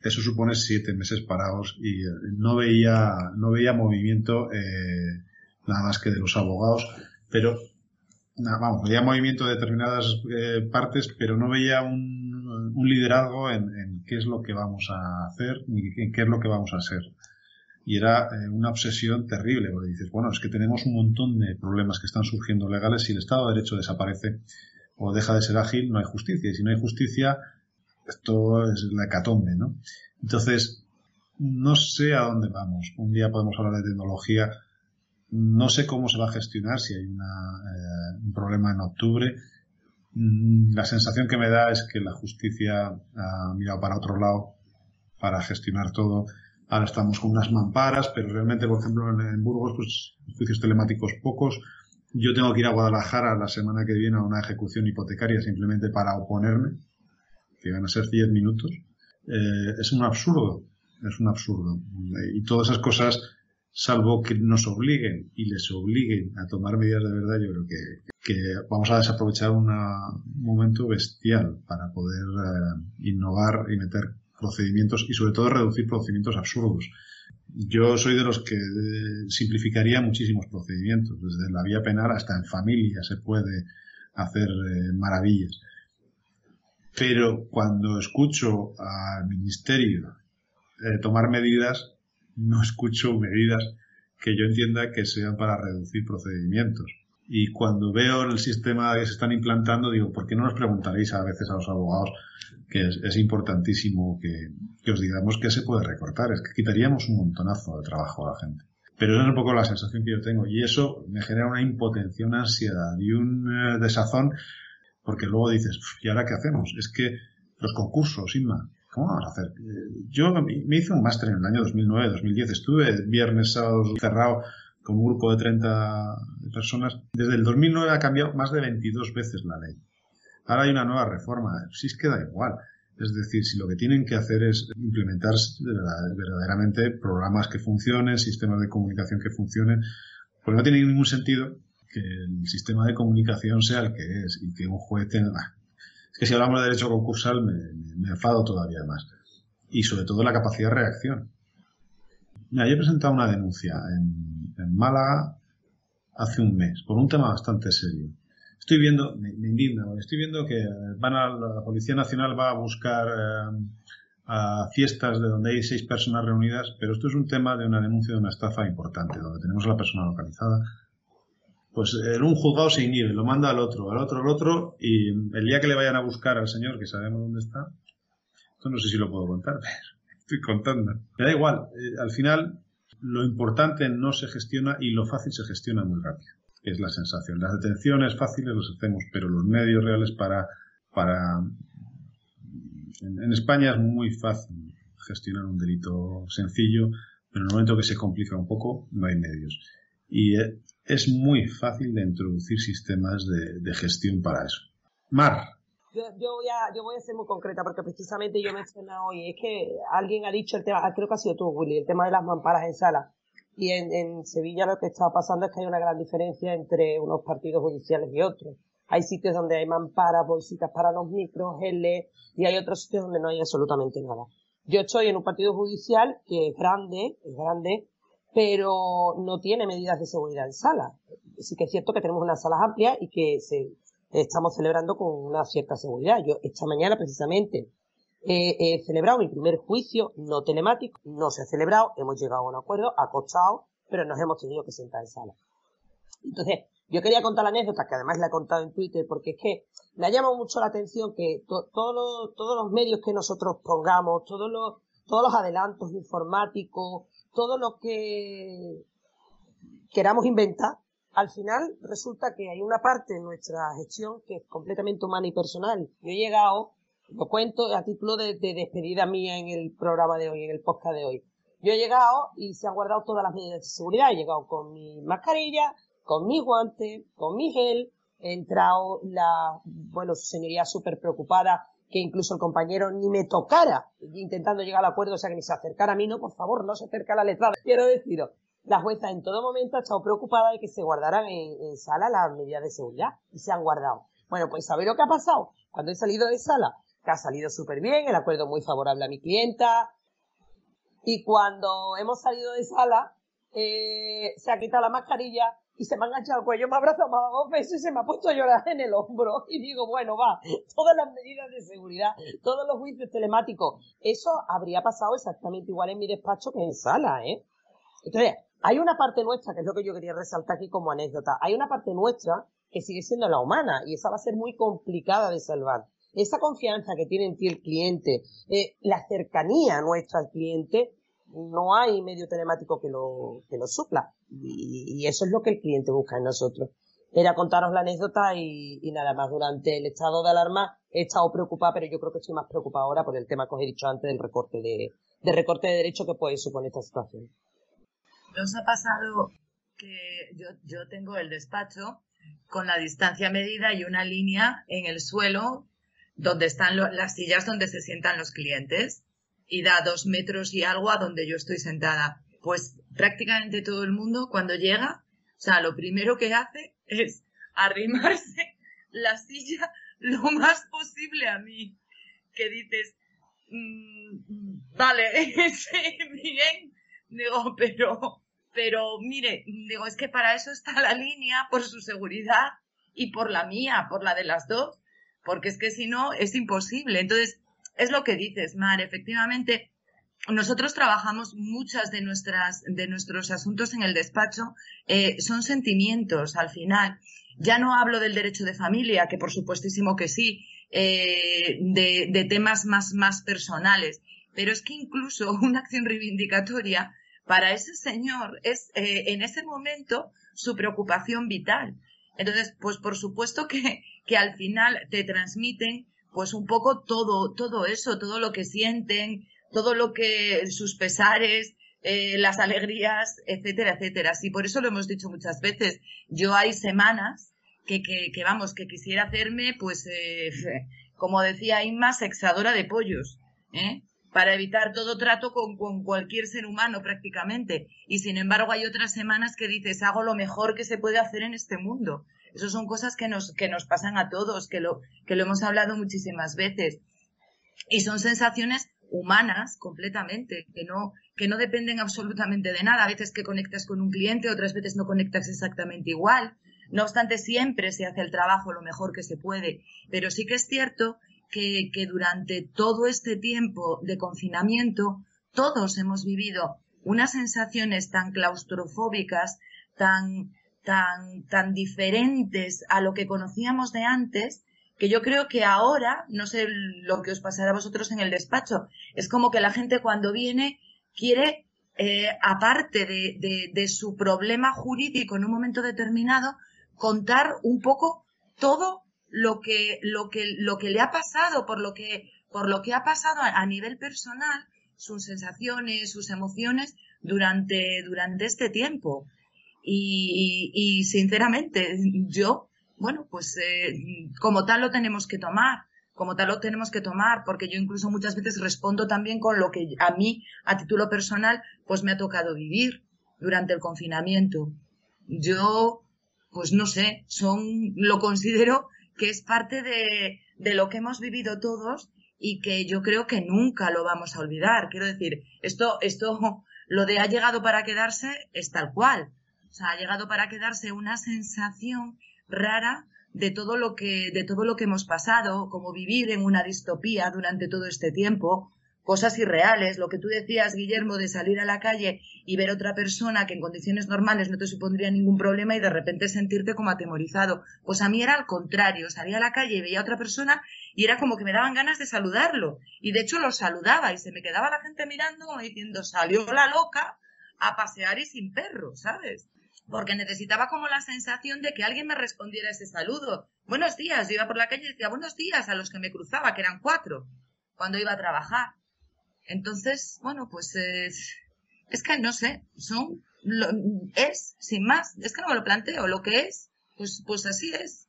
Eso supone siete meses parados y eh, no veía, no veía movimiento eh, nada más que de los abogados, pero nada, vamos, veía movimiento de determinadas eh, partes, pero no veía un, un liderazgo en, en, qué es lo que vamos a hacer ni qué es lo que vamos a hacer y era eh, una obsesión terrible, porque dices, bueno, es que tenemos un montón de problemas que están surgiendo legales, si el Estado de Derecho desaparece o deja de ser ágil, no hay justicia, y si no hay justicia, esto es la hecatombe, ¿no? Entonces, no sé a dónde vamos. Un día podemos hablar de tecnología, no sé cómo se va a gestionar si hay una, eh, un problema en octubre. Mm, la sensación que me da es que la justicia ha mirado para otro lado para gestionar todo Ahora estamos con unas mamparas, pero realmente, por ejemplo, en, Burgos, pues juicios telemáticos pocos. Yo tengo que ir a Guadalajara la semana que viene a una ejecución hipotecaria simplemente para oponerme, que van a ser 10 minutos. Eh, es un absurdo, es un absurdo. Y todas esas cosas, salvo que nos obliguen y les obliguen a tomar medidas de verdad, yo creo que, vamos a desaprovechar un momento bestial para poder eh, innovar y meter procedimientos y sobre todo reducir procedimientos absurdos. Yo soy de los que eh, simplificaría muchísimos procedimientos, desde la vía penal hasta en familia se puede hacer eh, maravillas. Pero cuando escucho al ministerio eh, tomar medidas, no escucho medidas que yo entienda que sean para reducir procedimientos. Y cuando veo el sistema que se están implantando, digo, ¿por qué no nos preguntaréis a veces a los abogados que es, importantísimo que, os digamos que se puede recortar? Es que quitaríamos un montonazo de trabajo a la gente. Pero esa es un poco la sensación que yo tengo. Y eso me genera una impotencia, una ansiedad y un eh, desazón, porque luego dices, ¿y ahora qué hacemos? Es que los concursos, Inma, ¿cómo vamos a hacer? Eh, yo me hice un máster en el año 2009-2010, estuve viernes, sábado cerrado con un grupo de 30 personas. Desde el 2009 ha cambiado más de 22 veces la ley. Ahora hay una nueva reforma. Si es que da igual. Es decir, si lo que tienen que hacer es implementar verdaderamente programas que funcionen, sistemas de comunicación que funcionen, pues no tiene ningún sentido que el sistema de comunicación sea el que es y que un juez tenga... Es que si hablamos de derecho concursal me, me enfado todavía más. Y sobre todo la capacidad de reacción. Mira, yo he presentado una denuncia en, Málaga hace un mes por un tema bastante serio. Estoy viendo, me, indigna, estoy viendo que van a, la Policía Nacional va a buscar eh, a fiestas de donde hay seis personas reunidas, pero esto es un tema de una denuncia de una estafa importante, donde tenemos a la persona localizada. Pues en un juzgado se inhibe, lo manda al otro, al otro, al otro, y el día que le vayan a buscar al señor, que sabemos dónde está, esto no sé si lo puedo contar, pero estoy contando. Me da igual, eh, al final lo importante no se gestiona y lo fácil se gestiona muy rápido. Es la sensación. Las detenciones fáciles las hacemos, pero los medios reales para, para, en, España es muy fácil gestionar un delito sencillo, pero en el momento que se complica un poco, no hay medios. Y eh, es muy fácil de introducir sistemas de, de gestión para eso. Mar, yo, yo, voy a, yo voy a ser muy concreta porque precisamente yo mencionado hoy, es que alguien ha dicho el tema, ah, creo que ha sido tú, Willy, el tema de las mamparas en sala. Y en, en Sevilla lo que está pasando es que hay una gran diferencia entre unos partidos judiciales y otros. Hay sitios donde hay mamparas, bolsitas para los micros, L, y hay otros sitios donde no hay absolutamente nada. Yo estoy en un partido judicial que es grande, es grande, pero no tiene medidas de seguridad en sala. Sí que es cierto que tenemos unas salas amplias y que se, estamos celebrando con una cierta seguridad. Yo esta mañana precisamente he celebrado mi primer juicio no telemático, no se ha celebrado, hemos llegado a un acuerdo, ha costado, pero nos hemos tenido que sentar en sala. Entonces, yo quería contar la anécdota, que además la he contado en Twitter, porque es que me ha llamado mucho la atención que todos los medios que nosotros pongamos, todos los, todos los adelantos informáticos, todo lo que queramos inventar, al final resulta que hay una parte de nuestra gestión que es completamente humana y personal. Yo he llegado, lo cuento a título de, despedida mía en el programa de hoy, en el podcast de hoy. Yo he llegado y se han guardado todas las medidas de seguridad. He llegado con mi mascarilla, con mi guante, con mi gel. He entrado la, bueno, su señoría súper preocupada que incluso el compañero ni me tocara intentando llegar al acuerdo, o sea que ni se acercara a mí, no, por favor, no se acerca a la letrada. Quiero deciros, la jueza en todo momento ha estado preocupada de que se guardaran en, sala las medidas de seguridad y se han guardado. Bueno, pues ¿sabéis lo que ha pasado? Cuando he salido de sala, que ha salido súper bien, el acuerdo muy favorable a mi clienta, y cuando hemos salido de sala, eh, se ha quitado la mascarilla y se me ha enganchado el cuello, me ha abrazado dos veces y se me ha puesto a llorar en el hombro. Y digo, bueno, va, todas las medidas de seguridad, todos los juicios telemáticos, eso habría pasado exactamente igual en mi despacho que en sala, ¿eh? Entonces, hay una parte nuestra, que es lo que yo quería resaltar aquí como anécdota, hay una parte nuestra que sigue siendo la humana y esa va a ser muy complicada de salvar. Esa confianza que tiene en ti el cliente, eh, la cercanía nuestra al cliente, no hay medio telemático que lo, que lo supla. Y, eso es lo que el cliente busca en nosotros. Era contaros la anécdota y, nada más. Durante el estado de alarma he estado preocupada, pero yo creo que estoy más preocupada ahora por el tema que os he dicho antes del recorte de, de recorte de derecho que puede suponer esta situación. Nos ha pasado que yo, yo tengo el despacho con la distancia medida y una línea en el suelo donde están las sillas donde se sientan los clientes y da dos metros y algo a donde yo estoy sentada. Pues prácticamente todo el mundo cuando llega, o sea, lo primero que hace es arrimarse la silla lo más posible a mí. Que dices, mm, vale, sí, bien. Digo, pero pero mire, digo, es que para eso está la línea, por su seguridad y por la mía, por la de las dos, porque es que si no es imposible. Entonces, es lo que dices, Mar, efectivamente, nosotros trabajamos muchas de nuestras, de nuestros asuntos en el despacho, eh, son sentimientos al final. Ya no hablo del derecho de familia, que por supuestísimo que sí, eh, de, de temas más, más personales, pero es que incluso una acción reivindicatoria para ese señor es eh, en ese momento su preocupación vital. Entonces, pues por supuesto que, que al final te transmiten pues un poco todo, todo eso, todo lo que sienten, todo lo que sus pesares, eh, las alegrías, etcétera, etcétera. Sí, por eso lo hemos dicho muchas veces. Yo hay semanas que, que, vamos, que quisiera hacerme, pues, eh, como decía Inma, sexadora de pollos, ¿eh? Para evitar todo trato con, cualquier ser humano prácticamente. Y sin embargo hay otras semanas que dices, hago lo mejor que se puede hacer en este mundo. Esas son cosas que nos, que nos pasan a todos, que lo, que lo hemos hablado muchísimas veces. Y son sensaciones humanas completamente, que no, que no dependen absolutamente de nada. A veces que conectas con un cliente, otras veces no conectas exactamente igual. No obstante, siempre se hace el trabajo lo mejor que se puede. Pero sí que es cierto que, durante todo este tiempo de confinamiento todos hemos vivido unas sensaciones tan claustrofóbicas, tan, tan, tan diferentes a lo que conocíamos de antes, que yo creo que ahora, no sé lo que os pasará a vosotros en el despacho, es como que la gente cuando viene quiere eh, aparte de, su problema jurídico en un momento determinado, contar un poco todo lo que, lo que, lo que le ha pasado, por lo que, por lo que ha pasado a, nivel personal, sus sensaciones, sus emociones durante, durante este tiempo. Y, sinceramente, yo, bueno, pues eh, como tal lo tenemos que tomar como tal lo tenemos que tomar, porque yo incluso muchas veces respondo también con lo que a mí, a título personal, pues me ha tocado vivir durante el confinamiento. Yo, pues no sé, son, lo considero que es parte de, de lo que hemos vivido todos y que yo creo que nunca lo vamos a olvidar. Quiero decir, esto, esto, lo de ha llegado para quedarse es tal cual. O sea, ha llegado para quedarse una sensación rara de todo lo que, de todo lo que hemos pasado, como vivir en una distopía durante todo este tiempo, cosas irreales, lo que tú decías, Guillermo, de salir a la calle y ver otra persona que en condiciones normales no te supondría ningún problema y de repente sentirte como atemorizado. Pues a mí era al contrario, salía a la calle y veía a otra persona y era como que me daban ganas de saludarlo. Y de hecho lo saludaba y se me quedaba la gente mirando diciendo, salió la loca a pasear y sin perro, ¿sabes? porque necesitaba como la sensación de que alguien me respondiera ese saludo. Buenos días, iba por la calle y decía buenos días a los que me cruzaba, que eran cuatro, cuando iba a trabajar. Entonces, bueno, pues es, es que no sé, son, es, sin más, es que no me lo planteo, lo que es, pues, pues así es.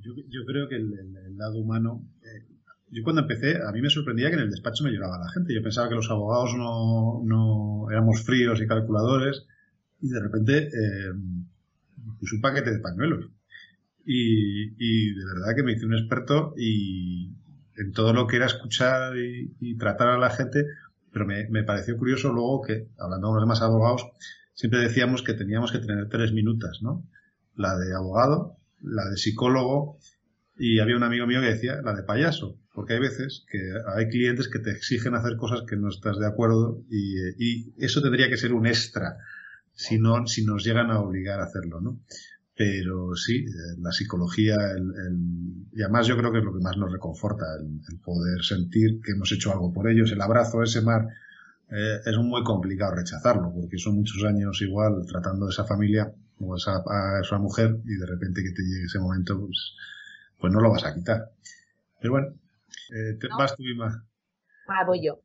Yo, yo creo que el, lado humano, eh, yo cuando empecé, a mí me sorprendía que en el despacho me llegaba la gente. Yo pensaba que los abogados no, no éramos fríos y calculadores y de repente eh, un paquete de pañuelos. Y, de verdad que me hice un experto y en todo lo que era escuchar y, tratar a la gente, pero me, pareció curioso luego que, hablando con los demás abogados, siempre decíamos que teníamos que tener tres minutos, ¿no? La de abogado, la de psicólogo y había un amigo mío que decía la de payaso, porque hay veces que hay clientes que te exigen hacer cosas que no estás de acuerdo y, y eso tendría que ser un extra si, no, si nos llegan a obligar a hacerlo, ¿no? Pero sí, eh, la psicología, el, y además yo creo que es lo que más nos reconforta, el, poder sentir que hemos hecho algo por ellos, el abrazo, ese mar, eh, es muy complicado rechazarlo, porque son muchos años igual tratando de esa familia o esa, a esa mujer y de repente que te llegue ese momento, pues, pues no lo vas a quitar. Pero bueno, eh, te, vas tú, Ima. Ah, voy yo.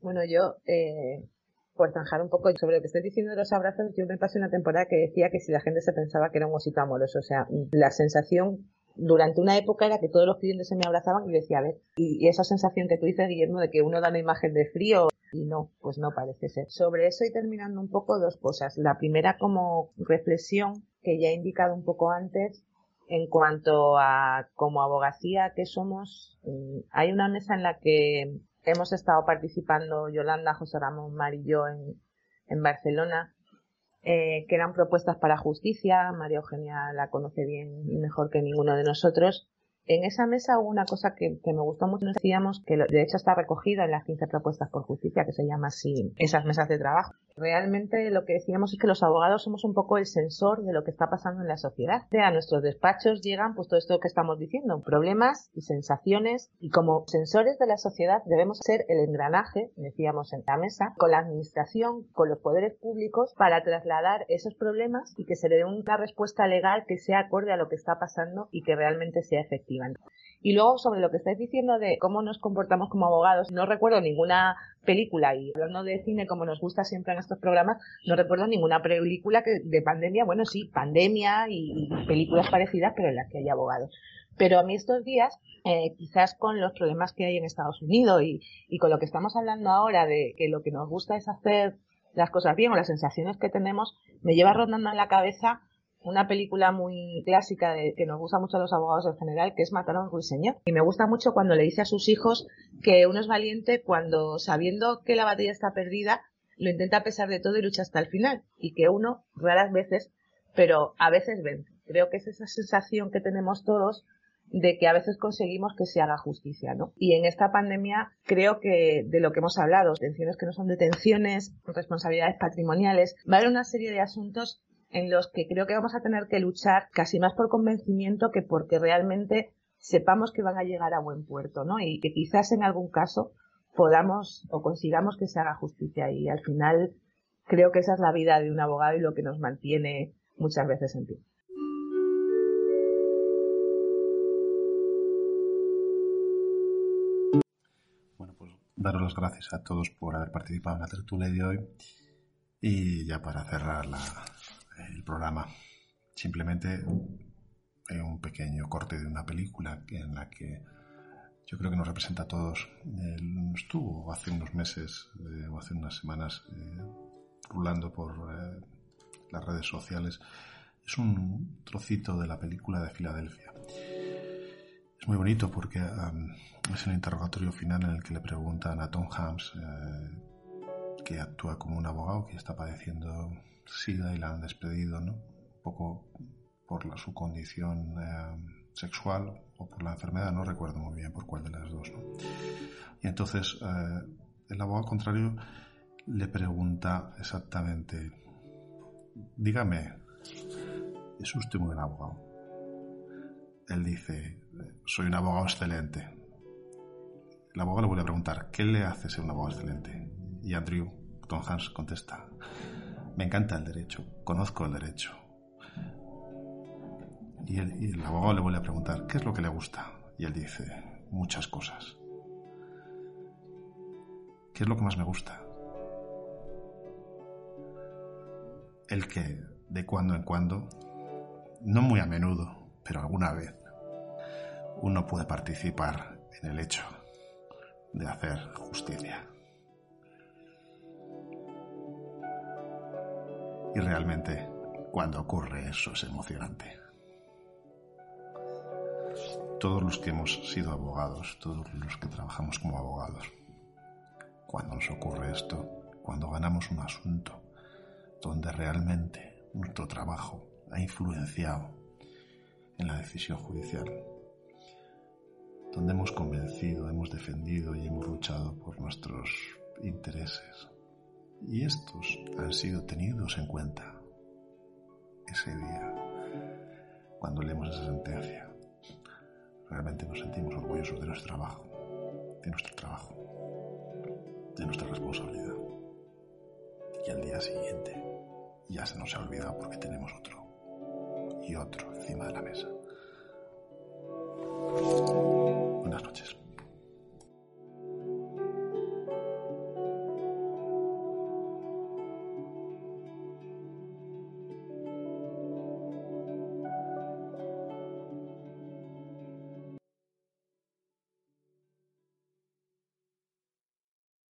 Bueno, yo, eh, por zanjar un poco sobre lo que estoy diciendo de los abrazos, yo me pasé una temporada que decía que si la gente se pensaba que era un osito amoroso, o sea, la sensación durante una época era que todos los clientes se me abrazaban y decía, a ver, y, esa sensación que tú dices, Guillermo, de que uno da una imagen de frío y no, pues no parece ser. Sobre eso y terminando un poco dos cosas. La primera como reflexión que ya he indicado un poco antes en cuanto a como abogacía que somos, mm, hay una mesa en la que hemos estado participando Yolanda, José Ramón, Mar y yo en, Barcelona, eh, que eran propuestas para justicia. María Eugenia la conoce bien mejor que ninguno de nosotros. En esa mesa hubo una cosa que, me gustó mucho. Nos decíamos que de hecho está recogida en las 15 propuestas por justicia, que se llama así esas mesas de trabajo. Realmente lo que decíamos es que los abogados somos un poco el sensor de lo que está pasando en la sociedad. A nuestros despachos llegan pues todo esto que estamos diciendo, problemas y sensaciones y como sensores de la sociedad debemos ser el engranaje, decíamos en la mesa, con la administración, con los poderes públicos para trasladar esos problemas y que se le dé una respuesta legal que sea acorde a lo que está pasando y que realmente sea efectiva. Y luego sobre lo que estáis diciendo de cómo nos comportamos como abogados, no recuerdo ninguna película y hablando de cine como nos gusta siempre en estos programas, no recuerdo ninguna película que, de pandemia, bueno sí, pandemia y, películas parecidas, pero en las que hay abogados. Pero a mí estos días, eh, quizás con los problemas que hay en Estados Unidos y, y con lo que estamos hablando ahora de que lo que nos gusta es hacer las cosas bien o las sensaciones que tenemos, me lleva rondando en la cabeza una película muy clásica de, que nos gusta mucho a los abogados en general, que es Matar a un ruiseñor. Y me gusta mucho cuando le dice a sus hijos que uno es valiente cuando, sabiendo que la batalla está perdida, lo intenta a pesar de todo y lucha hasta el final. Y que uno, raras veces, pero a veces vence. Creo que es esa sensación que tenemos todos de que a veces conseguimos que se haga justicia, ¿no? Y en esta pandemia creo que de lo que hemos hablado, detenciones que no son detenciones, responsabilidades patrimoniales, va a haber una serie de asuntos en los que creo que vamos a tener que luchar casi más por convencimiento que porque realmente sepamos que van a llegar a buen puerto, ¿no? Y que quizás en algún caso podamos o consigamos que se haga justicia y al final creo que esa es la vida de un abogado y lo que nos mantiene muchas veces en pie. Bueno, pues daros las gracias a todos por haber participado en la tertulia de hoy. Y ya para cerrar el programa, simplemente un pequeño corte de una película en la que yo creo que nos representa a todos. estuvo hace unos meses eh, o hace unas semanas eh, rulando por eh, las redes sociales. Es un trocito de la película de Filadelfia. Es muy bonito porque es un interrogatorio final en el que le preguntan a Tom Hanks, que actúa como un abogado que está padeciendo SIDA y la han despedido, ¿no? Un poco por su condición sexual o por la enfermedad, no recuerdo muy bien por cuál de las dos. Y entonces eh, el abogado contrario le pregunta exactamente, dígame, ¿es usted un buen abogado? Él dice, soy un abogado excelente. El abogado le vuelve a preguntar, ¿qué le hace ser un abogado excelente? Y Andrew Tom Hans contesta, me encanta el derecho, conozco el derecho, y el, abogado le vuelve a preguntar, ¿qué es lo que le gusta? Y él dice, muchas cosas. ¿Qué es lo que más me gusta? El que de cuando en cuando, no muy a menudo, pero alguna vez, uno puede participar en el hecho de hacer justicia. Y realmente, cuando ocurre eso es emocionante todos los que hemos sido abogados, todos los que trabajamos como abogados, cuando nos ocurre esto, cuando ganamos un asunto donde realmente nuestro trabajo ha influenciado en la decisión judicial, donde hemos convencido, hemos defendido y hemos luchado por nuestros intereses. Y estos han sido tenidos en cuenta ese día, cuando leemos esa sentencia realmente nos sentimos orgullosos de nuestro trabajo, de nuestro trabajo, de nuestra responsabilidad. Y al día siguiente ya se nos ha olvidado porque tenemos otro y otro encima de la mesa.